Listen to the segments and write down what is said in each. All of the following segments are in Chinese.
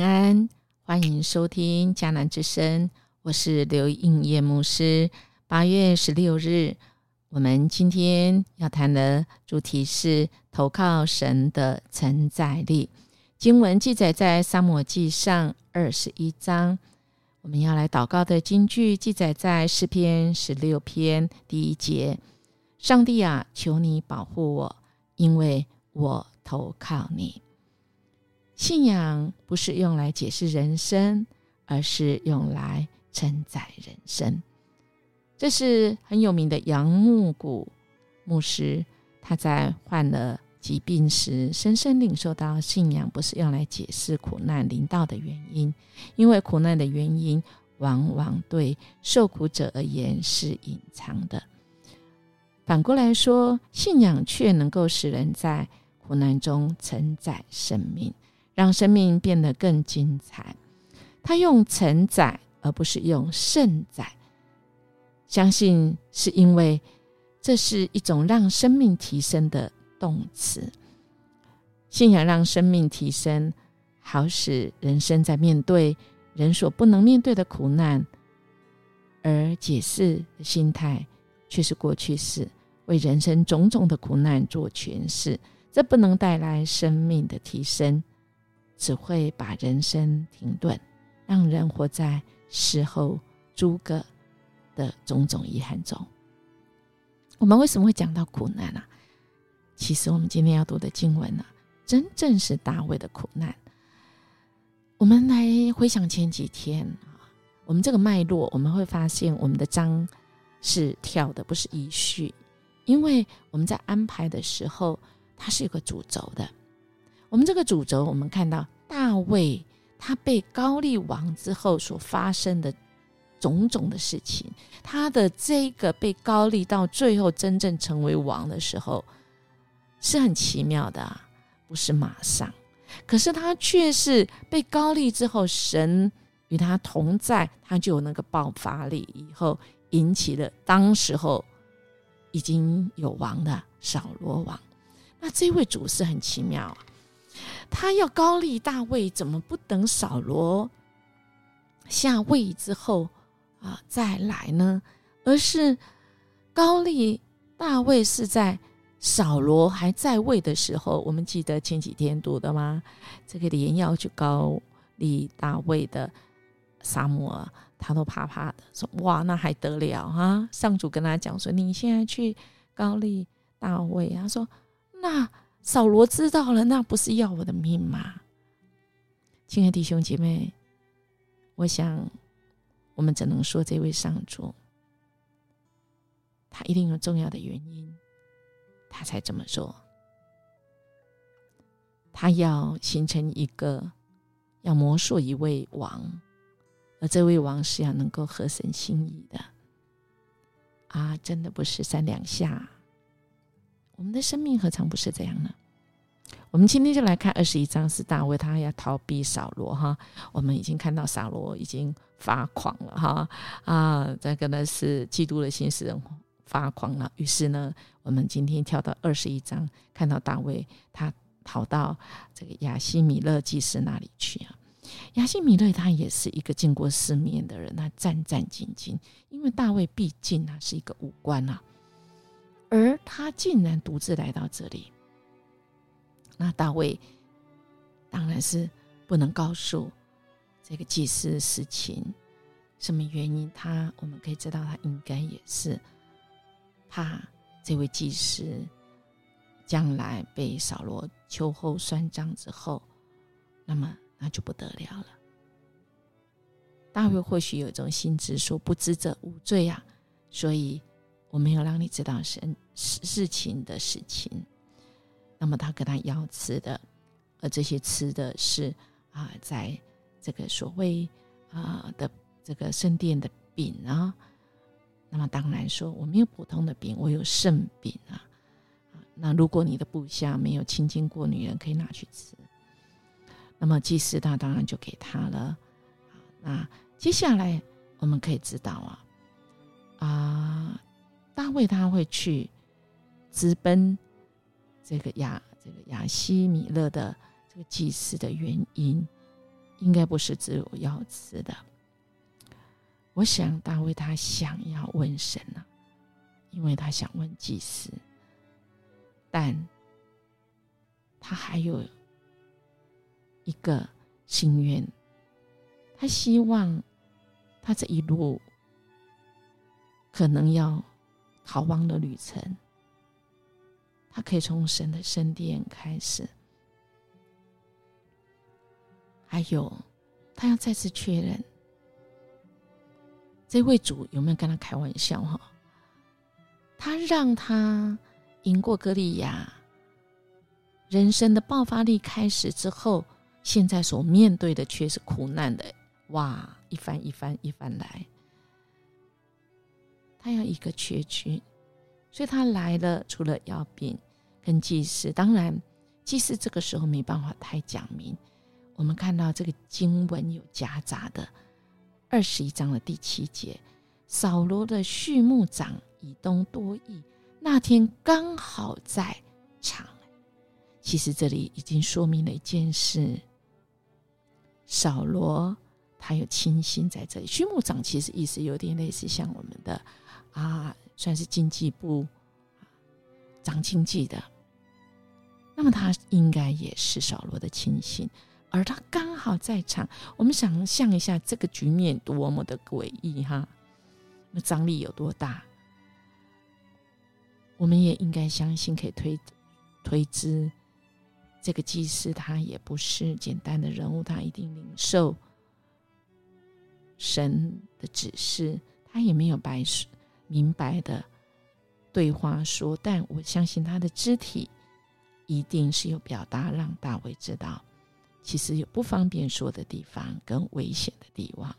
安，欢迎收听迦南之声，我是刘应叶牧师。八月十六日，我们今天要谈的主题是投靠神的承载力。经文记载在撒母记上二十一章。我们要来祷告的经句记载在诗篇十六篇第一节：上帝啊，求你保护我，因为我投靠你。信仰不是用来解释人生，而是用来承载人生。这是很有名的杨木谷牧师，他在患了疾病时，深深领受到信仰不是用来解释苦难临到的原因，因为苦难的原因往往对受苦者而言是隐藏的。反过来说，信仰却能够使人在苦难中承载生命。让生命变得更精彩。他用承载而不是用盛载，相信是因为这是一种让生命提升的动词。信仰让生命提升，好使人生在面对人所不能面对的苦难，而解释的心态却是过去式，为人生种种的苦难做诠释。这不能带来生命的提升。只会把人生停顿，让人活在事后诸葛的种种遗憾中。我们为什么会讲到苦难啊？其实我们今天要读的经文呢，真正是大卫的苦难。我们来回想前几天啊，我们这个脉络，我们会发现我们的章是跳的，不是一序，因为我们在安排的时候，它是有个主轴的。我们这个主轴，我们看到大卫他被高丽王之后所发生的种种的事情，他的这个被高丽到最后真正成为王的时候，是很奇妙的，不是马上，可是他却是被高丽之后，神与他同在，他就有那个爆发力，以后引起了当时候已经有王的扫罗王。那这位主是很奇妙啊。他要高利大卫，怎么不等扫罗下位之后啊再来呢？而是高利大卫是在扫罗还在位的时候，我们记得前几天读的吗？这个连要去高利大卫的沙漠，他都怕怕的，说：“哇，那还得了啊！”上主跟他讲说：“你现在去高利大卫。”他说：“那。”扫罗知道了，那不是要我的命吗？亲爱的弟兄姐妹，我想，我们只能说这位上主，他一定有重要的原因，他才这么做。他要形成一个，要魔术一位王，而这位王是要能够合神心意的。啊，真的不是三两下。我们的生命何尝不是这样呢？我们今天就来看二十一章，是大卫他要逃避扫罗哈。我们已经看到扫罗已经发狂了哈啊，这个呢是基督的心使人发狂了。于是呢，我们今天跳到二十一章，看到大卫他逃到这个亚西米勒祭司那里去啊。亚西米勒他也是一个见过世面的人，他战战兢兢，因为大卫毕竟啊是一个武官啊。而他竟然独自来到这里，那大卫当然是不能告诉这个祭司事情，什么原因？他我们可以知道，他应该也是怕这位祭司将来被扫罗秋后算账之后，那么那就不得了了。大卫或许有一种心智，说不知者无罪啊，所以。我没有让你知道事事情的事情，那么他跟他要吃的，而这些吃的是啊，在这个所谓啊的这个圣殿的饼啊，那么当然说我没有普通的饼，我有圣饼啊。那如果你的部下没有亲近过女人，可以拿去吃。那么祭司他当然就给他了。那接下来我们可以知道啊啊。大卫他会去直奔这个亚这个亚西米勒的这个祭司的原因，应该不是只有要吃的。我想大卫他想要问神啊，因为他想问祭司，但他还有一个心愿，他希望他这一路可能要逃亡的旅程，他可以从神的圣殿开始。还有，他要再次确认，这位主有没有跟他开玩笑？哈，他让他赢过歌利亚，人生的爆发力开始之后，现在所面对的却是苦难的，哇，一番一番一番来，他要一个缺据，所以他来了，除了要饼跟祭司，当然祭司这个时候没办法太讲明。我们看到这个经文有夹杂的二十一章的第七节，扫罗的畜牧长以东多益那天刚好在场。其实这里已经说明了一件事：扫罗他有亲信在这里。畜牧长其实意思有点类似像我们的啊，算是经济部长经济的。那么他应该也是扫罗的亲信。而他刚好在场，我们想象一下这个局面多么的诡异哈，那张力有多大？我们也应该相信，可以推推知，这个祭司他也不是简单的人物，他一定领受神的指示，他也没有白明白的对话说，但我相信他的肢体一定是有表达，让大卫知道。其实有不方便说的地方跟危险的地方，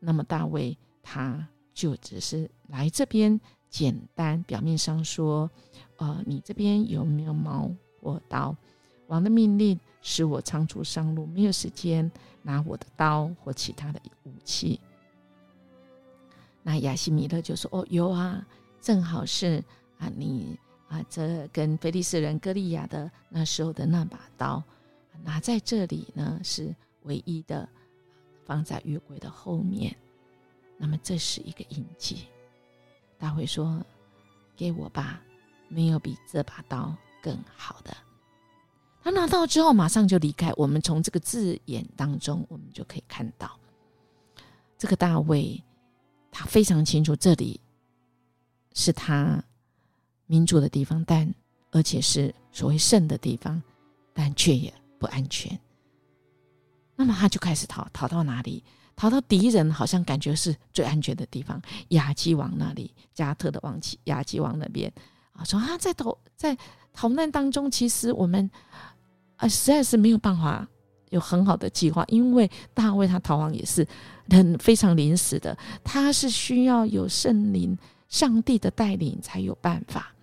那么大卫他就只是来这边简单表面上说，呃，你这边有没有矛或刀？王的命令使我仓促上路，没有时间拿我的刀或其他的武器。那亚西米勒就说：“哦，有啊，正好是啊，你啊，这跟菲利斯人歌利亚的那时候的那把刀。”拿在这里呢，是唯一的，放在约柜的后面。那么这是一个印记。大卫说：“给我吧，没有比这把刀更好的。”他拿到之后，马上就离开。我们从这个字眼当中，我们就可以看到，这个大卫他非常清楚，这里是他民主的地方，但而且是所谓圣的地方，但却也。不安全，那么他就开始逃，逃到哪里？逃到敌人好像感觉是最安全的地方，亚基王那里，加特的王妻亚基王那边啊。说他在逃在逃难当中，其实我们啊实在是没有办法有很好的计划，因为大卫他逃亡也是很非常临时的，他是需要有圣灵、上帝的带领才有办法。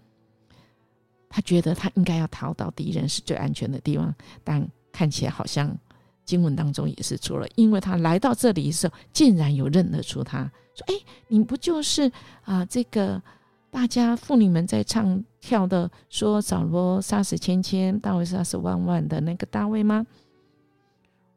他觉得他应该要逃到敌人是最安全的地方，但看起来好像经文当中也是错了，因为他来到这里的时候，竟然有认得出他，说：“哎，你不就是啊这个大家妇女们在唱跳的，说扫罗杀死千千，大卫杀死万万的那个大卫吗？”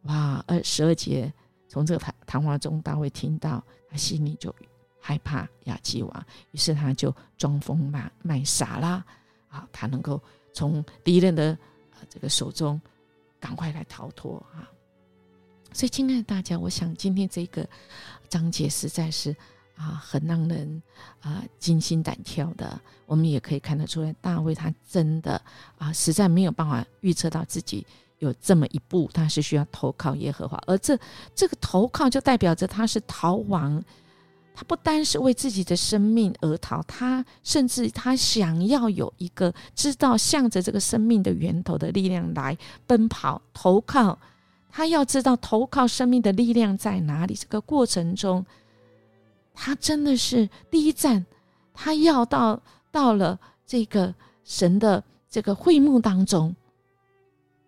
哇！二十二节从这个谈谈话中，大卫听到，他心里就害怕亚基王，于是他就装疯卖卖傻啦。啊，他能够从敌人的这个手中赶快来逃脱啊！所以，亲爱的大家，我想今天这个章节实在是啊，很让人啊惊心胆跳的。我们也可以看得出来，大卫他真的啊，实在没有办法预测到自己有这么一步，他是需要投靠耶和华，而这这个投靠就代表着他是逃亡。他不单是为自己的生命而逃，他甚至他想要有一个知道向着这个生命的源头的力量来奔跑投靠。他要知道投靠生命的力量在哪里。这个过程中，他真的是第一站，他要到到了这个神的这个会幕当中，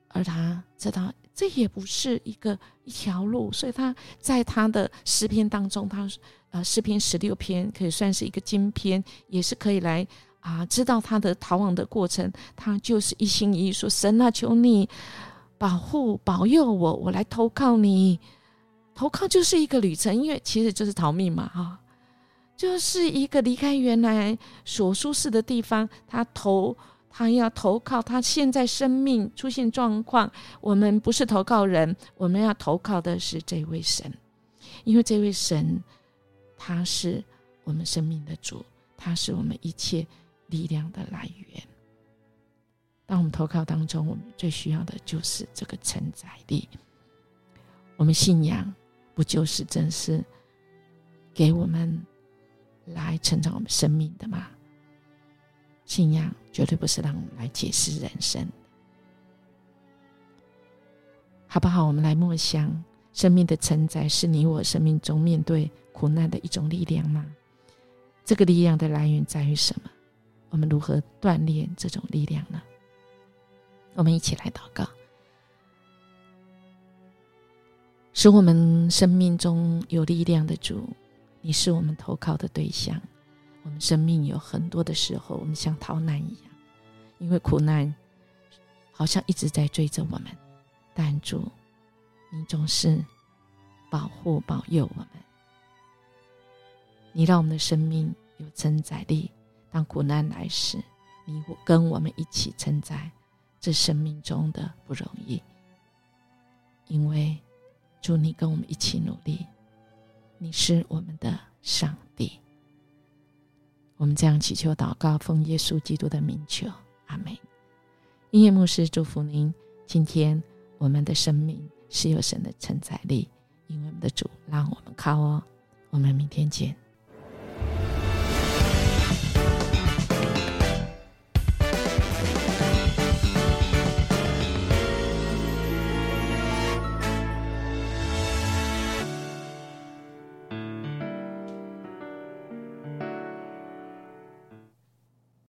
而他知道这也不是一个一条路，所以他在他的诗篇当中，他。啊，诗篇十六篇可以算是一个精篇，也是可以来啊，知道他的逃亡的过程。他就是一心一意说：“神啊，求你保护、保佑我，我来投靠你。投靠就是一个旅程，因为其实就是逃命嘛，哈，就是一个离开原来所舒适的地方，他投，他要投靠，他现在生命出现状况，我们不是投靠人，我们要投靠的是这位神，因为这位神，他是我们生命的主，他是我们一切力量的来源。当我们投靠当中，我们最需要的就是这个承载力，我们信仰。不就是真是给我们来成长我们生命的吗？信仰绝对不是让我们来解释人生，好不好？我们来默想，生命的承载是你我生命中面对苦难的一种力量吗？这个力量的来源在于什么？我们如何锻炼这种力量呢？我们一起来祷告。使我们生命中有力量的主，你是我们投靠的对象。我们生命有很多的时候，我们像逃难一样，因为苦难好像一直在追着我们。但主，你总是保护、保佑我们。你让我们的生命有承载力。当苦难来时，你跟我们一起承载这生命中的不容易，因为。祝你跟我们一起努力，你是我们的上帝。我们这样祈求祷告，奉耶稣基督的名求，阿门。音乐牧师祝福您。今天我们的生命是有神的承载力，因为我们的主让我们靠哦。我们明天见。